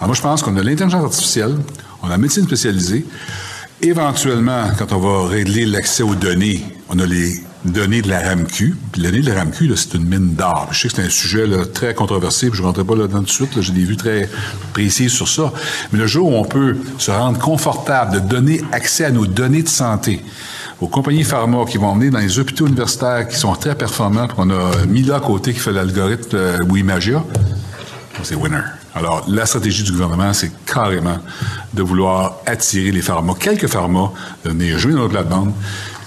Alors moi, je pense qu'on a l'intelligence artificielle, on a la médecine spécialisée. Éventuellement, quand on va régler l'accès aux données, on a les données de la RAMQ. Puis les données de la RAMQ, c'est une mine d'or. Je sais que c'est un sujet très controversé, puis je ne rentrerai pas là-dedans tout de suite. J'ai des vues très précises sur ça. Mais le jour où on peut se rendre confortable de donner accès à nos données de santé, aux compagnies pharma qui vont emmener dans les hôpitaux universitaires qui sont très performants, puis on a Mila à côté qui fait l'algorithme euh, Wimagia, c'est winner. Alors, la stratégie du gouvernement, c'est carrément de vouloir attirer les pharma, quelques pharma, de venir jouer dans notre plate-bande,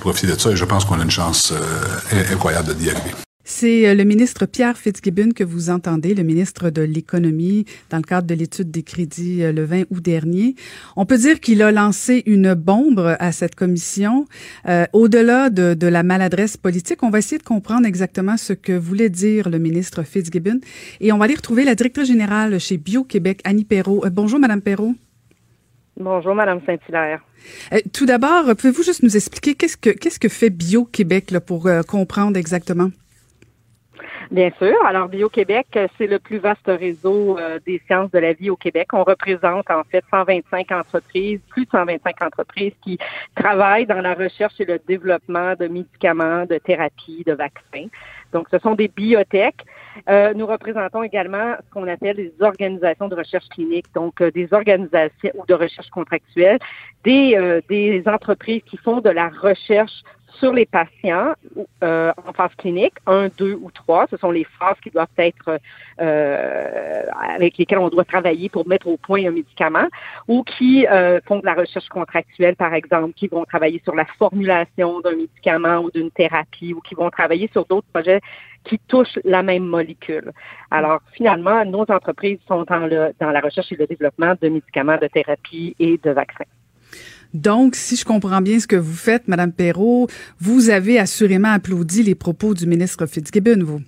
profiter de ça, et je pense qu'on a une chance euh, incroyable d'y arriver. C'est euh, le ministre Pierre Fitzgibbon que vous entendez, le ministre de l'Économie, dans le cadre de l'étude des crédits euh, le 20 août dernier. On peut dire qu'il a lancé une bombe à cette commission. Euh, Au-delà de, de, la maladresse politique, on va essayer de comprendre exactement ce que voulait dire le ministre Fitzgibbon. Et on va aller retrouver la directrice générale chez Bio-Québec, Annie Perrault. Euh, bonjour, Madame Perrault. Bonjour, Madame Saint-Hilaire. Euh, tout d'abord, pouvez-vous juste nous expliquer qu'est-ce que qu'est-ce que fait Bio-Québec pour comprendre exactement? Bien sûr. Alors, Bio-Québec, c'est le plus vaste réseau euh, des sciences de la vie au Québec. On représente en fait 125 entreprises, plus de 125 entreprises qui travaillent dans la recherche et le développement de médicaments, de thérapies, de vaccins. Donc, ce sont des biotech. Euh, nous représentons également ce qu'on appelle des organisations de recherche clinique, donc euh, des organisations ou de recherche contractuelle, des, euh, des entreprises qui font de la recherche sur les patients euh, en phase clinique, un, deux ou trois. Ce sont les phases qui doivent être euh, avec lesquelles on doit travailler pour mettre au point un médicament, ou qui euh, font de la recherche contractuelle, par exemple, qui vont travailler sur la formulation d'un médicament ou d'une thérapie, ou qui vont travailler sur d'autres projets qui touchent la même molécule. Alors, finalement, nos entreprises sont dans, le, dans la recherche et le développement de médicaments, de thérapie et de vaccins. Donc, si je comprends bien ce que vous faites, Madame Perrault, vous avez assurément applaudi les propos du ministre Fitzgibbon, vous.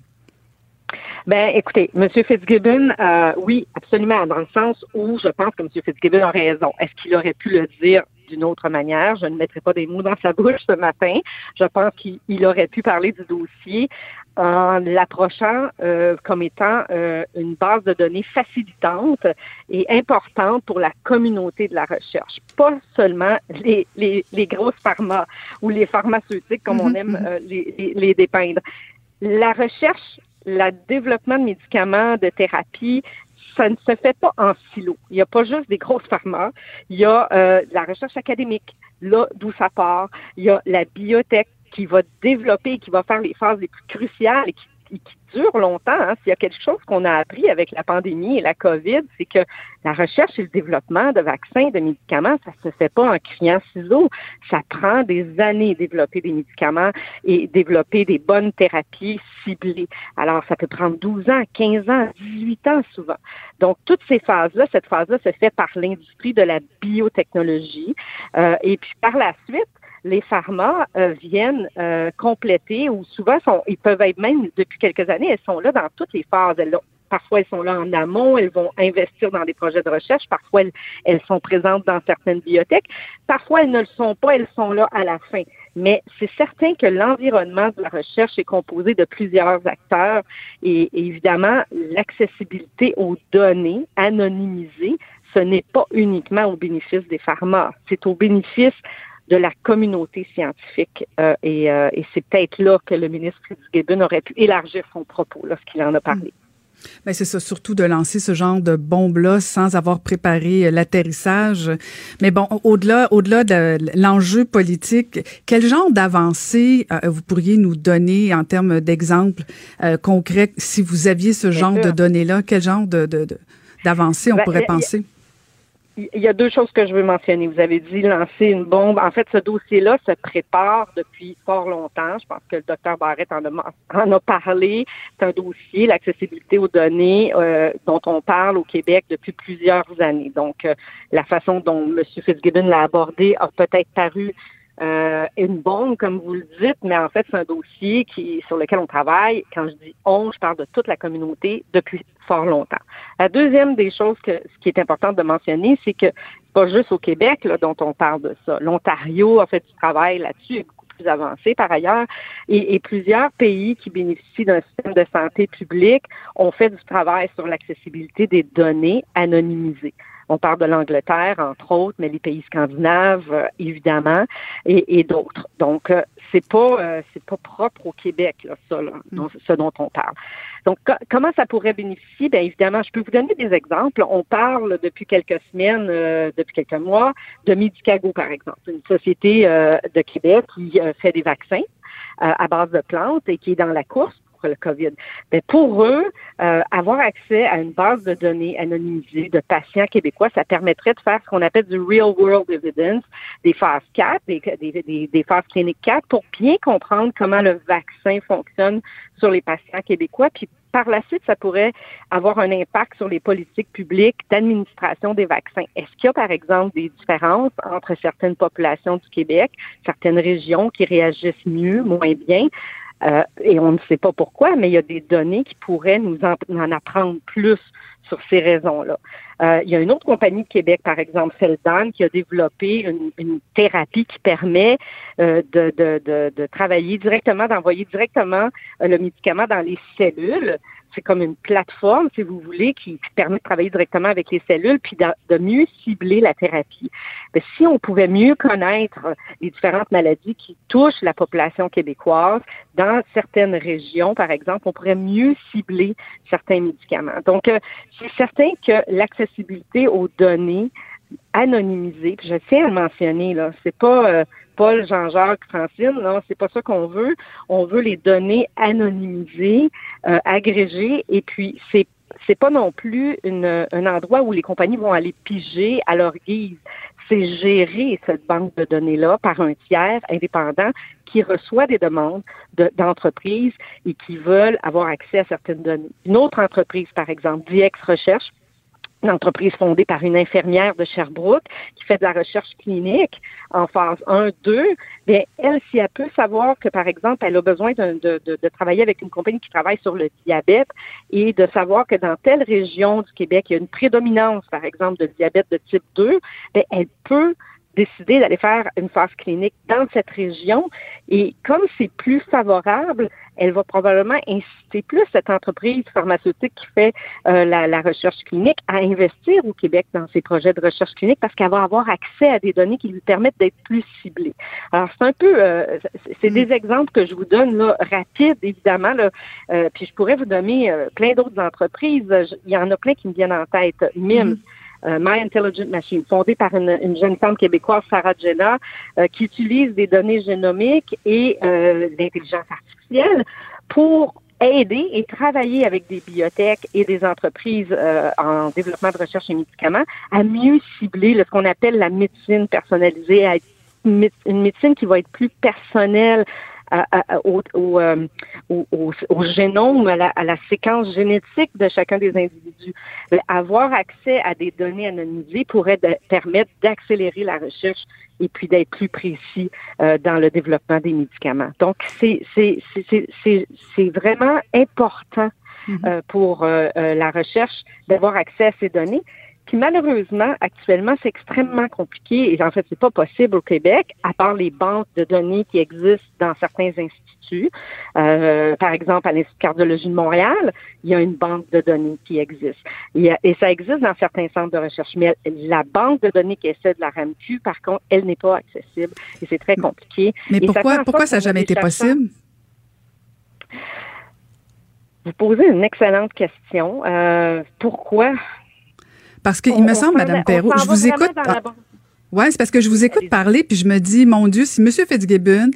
Ben, écoutez, M. Fitzgibbon, euh, oui, absolument, dans le sens où je pense que M. Fitzgibbon a raison. Est-ce qu'il aurait pu le dire d'une autre manière. Je ne mettrai pas des mots dans sa bouche ce matin. Je pense qu'il aurait pu parler du dossier en l'approchant euh, comme étant euh, une base de données facilitante et importante pour la communauté de la recherche. Pas seulement les, les, les grosses pharma ou les pharmaceutiques, comme on mm-hmm, aime mm-hmm. euh, les, les, dépeindre. La recherche, le développement de médicaments, de thérapie, ça ne se fait pas en silo. Il n'y a pas juste des grosses pharma. Il y a euh, la recherche académique, là d'où ça part. Il y a la biotech qui va développer, qui va faire les phases les plus cruciales et qui, qui dure longtemps. Hein. S'il y a quelque chose qu'on a appris avec la pandémie et la COVID, c'est que la recherche et le développement de vaccins, de médicaments, ça se fait pas en criant ciseaux. Ça prend des années développer des médicaments et développer des bonnes thérapies ciblées. Alors, ça peut prendre 12 ans, 15 ans, 18 ans souvent. Donc, toutes ces phases-là, cette phase-là se fait par l'industrie de la biotechnologie. Euh, et puis, par la suite, les pharma euh, viennent euh, compléter ou souvent sont, ils peuvent être même depuis quelques années, elles sont là dans toutes les phases. parfois, elles sont là en amont, elles vont investir dans des projets de recherche, parfois, elles, elles sont présentes dans certaines bibliothèques, parfois, elles ne le sont pas, elles sont là à la fin. Mais c'est certain que l'environnement de la recherche est composé de plusieurs acteurs et, et évidemment, l'accessibilité aux données anonymisées, ce n'est pas uniquement au bénéfice des pharma, c'est au bénéfice de la communauté scientifique. Euh, et, euh, et c'est peut-être là que le ministre Fitzgibbon aurait pu élargir son propos lorsqu'il en a parlé. Hmm. Ben c'est ça, surtout de lancer ce genre de bombe-là sans avoir préparé euh, l'atterrissage. Mais bon, au-delà, au-delà de l'enjeu politique, quel genre d'avancée vous pourriez nous donner en termes d'exemples concrets si vous aviez ce genre de données-là? Quel genre de, d'avancée on ben, pourrait penser? Il y a deux choses que je veux mentionner. Vous avez dit lancer une bombe. En fait, ce dossier-là se prépare depuis fort longtemps. Je pense que le docteur Barrett en a, en a parlé. C'est un dossier, l'accessibilité aux données, euh, dont on parle au Québec depuis plusieurs années. Donc, euh, la façon dont M. Fitzgibbon l'a abordé a peut-être paru euh, une bombe, comme vous le dites, mais en fait, c'est un dossier qui, sur lequel on travaille. Quand je dis on, je parle de toute la communauté depuis fort longtemps. La deuxième des choses que, ce qui est important de mentionner, c'est que pas juste au Québec là, dont on parle de ça. L'Ontario a fait du travail là-dessus, est beaucoup plus avancé par ailleurs, et, et plusieurs pays qui bénéficient d'un système de santé publique ont fait du travail sur l'accessibilité des données anonymisées. On parle de l'Angleterre, entre autres, mais les pays scandinaves, euh, évidemment, et, d'autres. Donc, euh, c'est pas euh, c'est pas propre au Québec, là, ça, mm. ce dont on parle. Donc, comment ça pourrait bénéficier? Bien évidemment, je peux vous donner des exemples. On parle depuis quelques semaines, depuis quelques mois, de Medicago, par exemple, une société de Québec qui fait des vaccins à base de plantes et qui est dans la course le COVID. Pour eux, euh, avoir accès à une base de données anonymisée de patients québécois, ça permettrait de faire ce qu'on appelle du real world evidence, des phases 4, des, des, des, phases cliniques 4, pour bien comprendre comment le vaccin fonctionne sur les patients québécois, puis par la suite, ça pourrait avoir un impact sur les politiques publiques d'administration des vaccins. Est-ce qu'il y a, par exemple, des différences entre certaines populations du Québec, certaines régions qui réagissent mieux, moins bien? Euh, et on ne sait pas pourquoi, mais il y a des données qui pourraient nous en, apprendre plus sur ces raisons-là. Euh, il y a une autre compagnie de Québec, par exemple, Feldan, qui a développé une, thérapie qui permet euh, de, de, de, travailler directement, d'envoyer directement le médicament dans les cellules c'est comme une plateforme, si vous voulez, qui, permet de travailler directement avec les cellules puis de, mieux cibler la thérapie. Mais si on pouvait mieux connaître les différentes maladies qui touchent la population québécoise dans certaines régions, par exemple, on pourrait mieux cibler certains médicaments. Donc, euh, c'est certain que l'accessibilité aux données anonymisées, puis je tiens à le mentionner, là, c'est pas euh, Paul, Jean-Jacques, Francine. Non, c'est pas ça qu'on veut. On veut les données anonymisées, euh, agrégées, et puis c'est c'est pas non plus une, un endroit où les compagnies vont aller piger à leur guise. C'est gérer cette banque de données-là par un tiers indépendant qui reçoit des demandes d'entreprises et qui veulent avoir accès à certaines données. Une autre entreprise, par exemple, DX Recherche, une entreprise fondée par une infirmière de Sherbrooke qui fait de la recherche clinique en phase 1, 2, bien, elle, si elle peut savoir que, par exemple, elle a besoin de, de, de, travailler avec une compagnie qui travaille sur le diabète et de savoir que dans telle région du Québec, il y a une prédominance, par exemple, de diabète de type 2, bien, elle peut décider d'aller faire une phase clinique dans cette région. Et comme c'est plus favorable, elle va probablement inciter plus cette entreprise pharmaceutique qui fait euh, la, recherche clinique à investir au Québec dans ses projets de recherche clinique parce qu'elle va avoir accès à des données qui lui permettent d'être plus ciblée. Alors, c'est un peu, euh, c'est des mm. exemples que je vous donne là, rapides, évidemment. Là, euh, puis je pourrais vous donner plein d'autres entreprises. Il y en a plein qui me viennent en tête. MIMS. Mm. Euh, My Intelligent Machine, fondée par une, jeune femme québécoise, Sarah Jenna, euh, qui utilise des données génomiques et euh, l'intelligence artificielle pour aider et travailler avec des bibliothèques et des entreprises en développement de recherche et médicaments à mieux cibler ce qu'on appelle la médecine personnalisée, à une médecine qui va être plus personnelle, au, euh, au, au, au, génome, à la, à la, séquence génétique de chacun des individus. Avoir accès à des données anonymisées pourrait permettre d'accélérer la recherche et puis d'être plus précis euh, dans le développement des médicaments. Donc, c'est vraiment important mm-hmm. euh, pour la recherche d'avoir accès à ces données. Puis malheureusement, actuellement, c'est extrêmement compliqué et en fait, c'est pas possible au Québec, à part les banques de données qui existent dans certains instituts. Euh, par exemple, à l'Institut de cardiologie de Montréal, il y a une banque de données qui existe. Et, ça existe dans certains centres de recherche. Mais la banque de données qui est celle de la RAMQ, par contre, elle n'est pas accessible et c'est très compliqué. Mais pourquoi ça, pourquoi ça n'a jamais été possible? Vous posez une excellente question. Euh, pourquoi? Parce qu'il me semble, Madame Perrault, je vous écoute. Oui, c'est parce que je vous écoute parler, puis je me dis, mon Dieu, si M. Fitzgibbon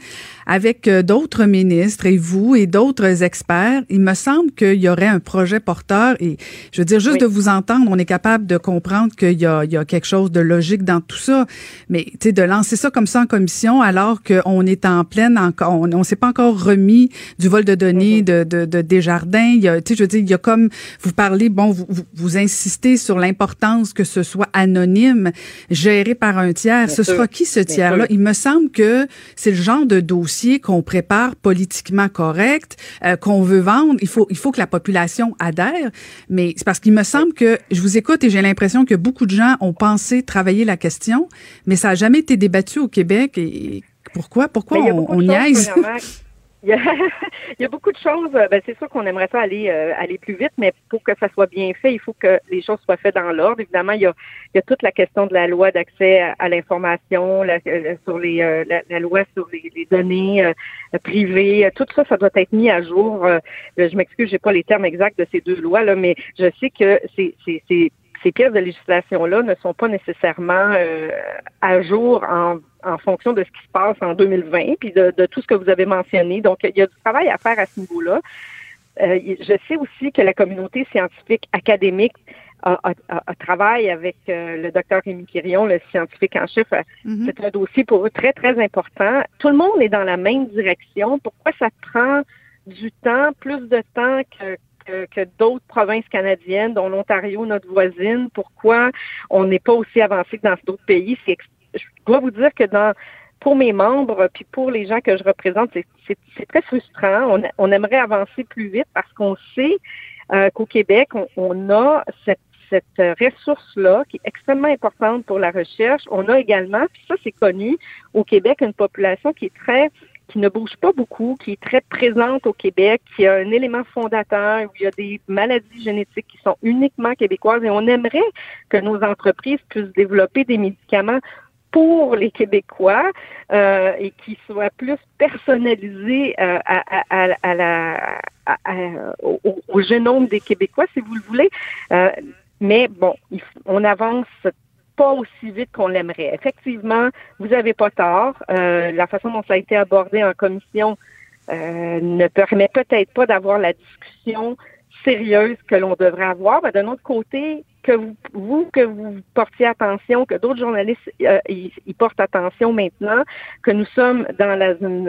avec euh, d'autres ministres et vous et d'autres experts, il me semble qu'il y aurait un projet porteur et je veux dire, juste de vous entendre, on est capable de comprendre qu'il y a, il y a quelque chose de logique dans tout ça. Mais, tu sais, de lancer ça comme ça en commission alors qu'on est en pleine encore, on, on s'est pas encore remis du vol de données mm-hmm. de, de, de Desjardins. Il y a, tu sais, je veux dire, il y a comme, vous parlez, bon, vous, vous, insistez sur l'importance que ce soit anonyme, géré par un tiers. ce sera qui ce tiers-là? Il me semble que c'est le genre de dossier qu'on prépare politiquement correct, euh, qu'on veut vendre. Il faut, il faut que la population adhère. Mais c'est parce qu'il me semble que je vous écoute et j'ai l'impression que beaucoup de gens ont pensé travailler la question, mais ça n'a jamais été débattu au Québec. Et pourquoi, pourquoi on, on niaise? Il y, a, beaucoup de choses. Euh, ben, c'est sûr qu'on aimerait ça aller euh, aller plus vite, mais pour que ça soit bien fait, il faut que les choses soient faites dans l'ordre. Évidemment, il y, a, il y a toute la question de la loi d'accès à, l'information, la, euh, sur les la, loi sur les, données privées. Tout ça, ça doit être mis à jour. je m'excuse, j'ai pas les termes exacts de ces deux lois là, mais je sais que c'est ces pièces de législation-là ne sont pas nécessairement euh, à jour en, en, fonction de ce qui se passe en 2020, puis de, de, tout ce que vous avez mentionné. Donc, il y a du travail à faire à ce niveau-là. Euh, je sais aussi que la communauté scientifique académique a, a, a, travaille avec euh, le docteur Rémi Quirion, le scientifique en chef. Mm-hmm. C'est un dossier pour eux très, très important. Tout le monde est dans la même direction. Pourquoi ça prend du temps, plus de temps que, que, d'autres provinces canadiennes, dont l'Ontario, notre voisine. Pourquoi on n'est pas aussi avancé que dans d'autres pays? Je dois vous dire que dans pour mes membres, puis pour les gens que je représente, c'est très frustrant. On, on, aimerait avancer plus vite parce qu'on sait euh, qu'au Québec, on, on, a cette, cette ressource-là qui est extrêmement importante pour la recherche. On a également, puis ça c'est connu, au Québec, une population qui est très qui ne bouge pas beaucoup, qui est très présente au Québec, qui a un élément fondateur où il y a des maladies génétiques qui sont uniquement québécoises et on aimerait que nos entreprises puissent développer des médicaments pour les Québécois euh, et qui soient plus personnalisés au, génome des Québécois, si vous le voulez. Euh, mais bon, on avance pas aussi vite qu'on l'aimerait. Effectivement, vous avez pas tort. Euh, la façon dont ça a été abordé en commission euh, ne permet peut-être pas d'avoir la discussion sérieuse que l'on devrait avoir. Mais d'un autre côté, que vous, que vous portiez attention, que d'autres journalistes euh, y, portent attention maintenant, que nous sommes dans la, une,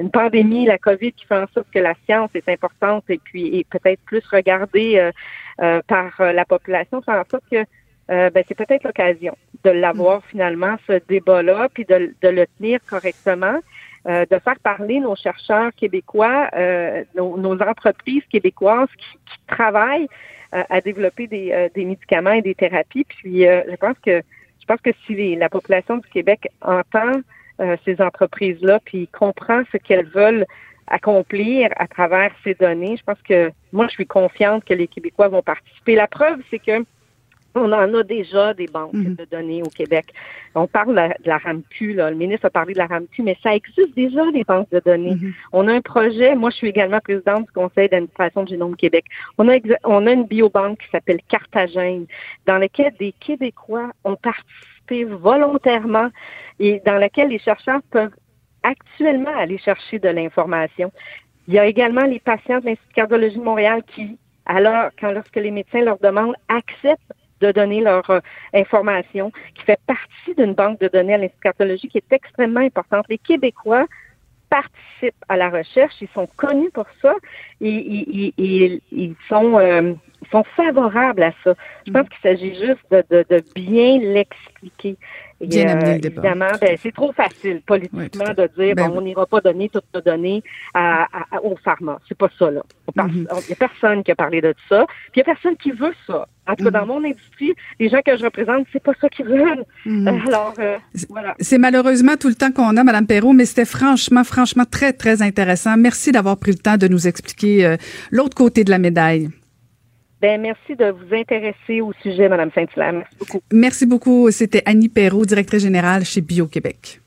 une, pandémie, la COVID, qui fait en sorte que la science est importante et puis est peut-être plus regardée par la population, fait en sorte que euh, ben, c'est peut-être l'occasion de l'avoir mm. finalement, ce débat-là, puis de, le tenir correctement, euh, de faire parler nos chercheurs québécois, euh, nos, entreprises québécoises qui, travaillent à développer des, médicaments et des thérapies. Puis je pense que je pense que si la population du Québec entend ces entreprises-là, puis comprend ce qu'elles veulent accomplir à travers ces données, je pense que moi, je suis confiante que les Québécois vont participer. La preuve, c'est que on en a déjà des banques mhm. de données au Québec. On parle de la RAMQ, là. le ministre a parlé de la RAMQ, mais ça existe déjà des banques de données. Mhm. On a un projet, moi je suis également présidente du Conseil d'administration du Génome Québec. On a, on a une biobanque qui s'appelle Cartagène, dans laquelle des Québécois ont participé volontairement et dans laquelle les chercheurs peuvent actuellement aller chercher de l'information. Il y a également les patients de l'Institut de cardiologie de Montréal qui, alors, quand lorsque les médecins leur demandent, acceptent de donner leur euh, information, qui fait partie d'une banque de données à l'Institut qui est extrêmement importante. Les Québécois participent à la recherche, ils sont connus pour ça et, ils sont euh, sont favorables à ça. Je pense qu'il s'agit juste de, de bien l'expliquer. Bien amener le euh, débat. Évidemment, ben, c'est trop facile politiquement de dire ben bon, on n'ira pas donner toutes nos données à, à, aux pharma. C'est pas ça, là. Il n'y mm-hmm. a personne qui a parlé de ça. Puis il n'y a personne qui veut ça. En tout cas, dans mm-hmm. mon industrie, les gens que je représente, c'est pas ça qu'ils veulent. Mm-hmm. Alors, euh, voilà. C'est malheureusement tout le temps qu'on a, Madame Perrault, mais c'était franchement, franchement très, très intéressant. Merci d'avoir pris le temps de nous expliquer euh, l'autre côté de la médaille. Ben, merci de vous intéresser au sujet, Madame Saint-Hilaire. Merci beaucoup. Merci beaucoup. C'était Annie Perrault, directrice générale chez Bio-Québec.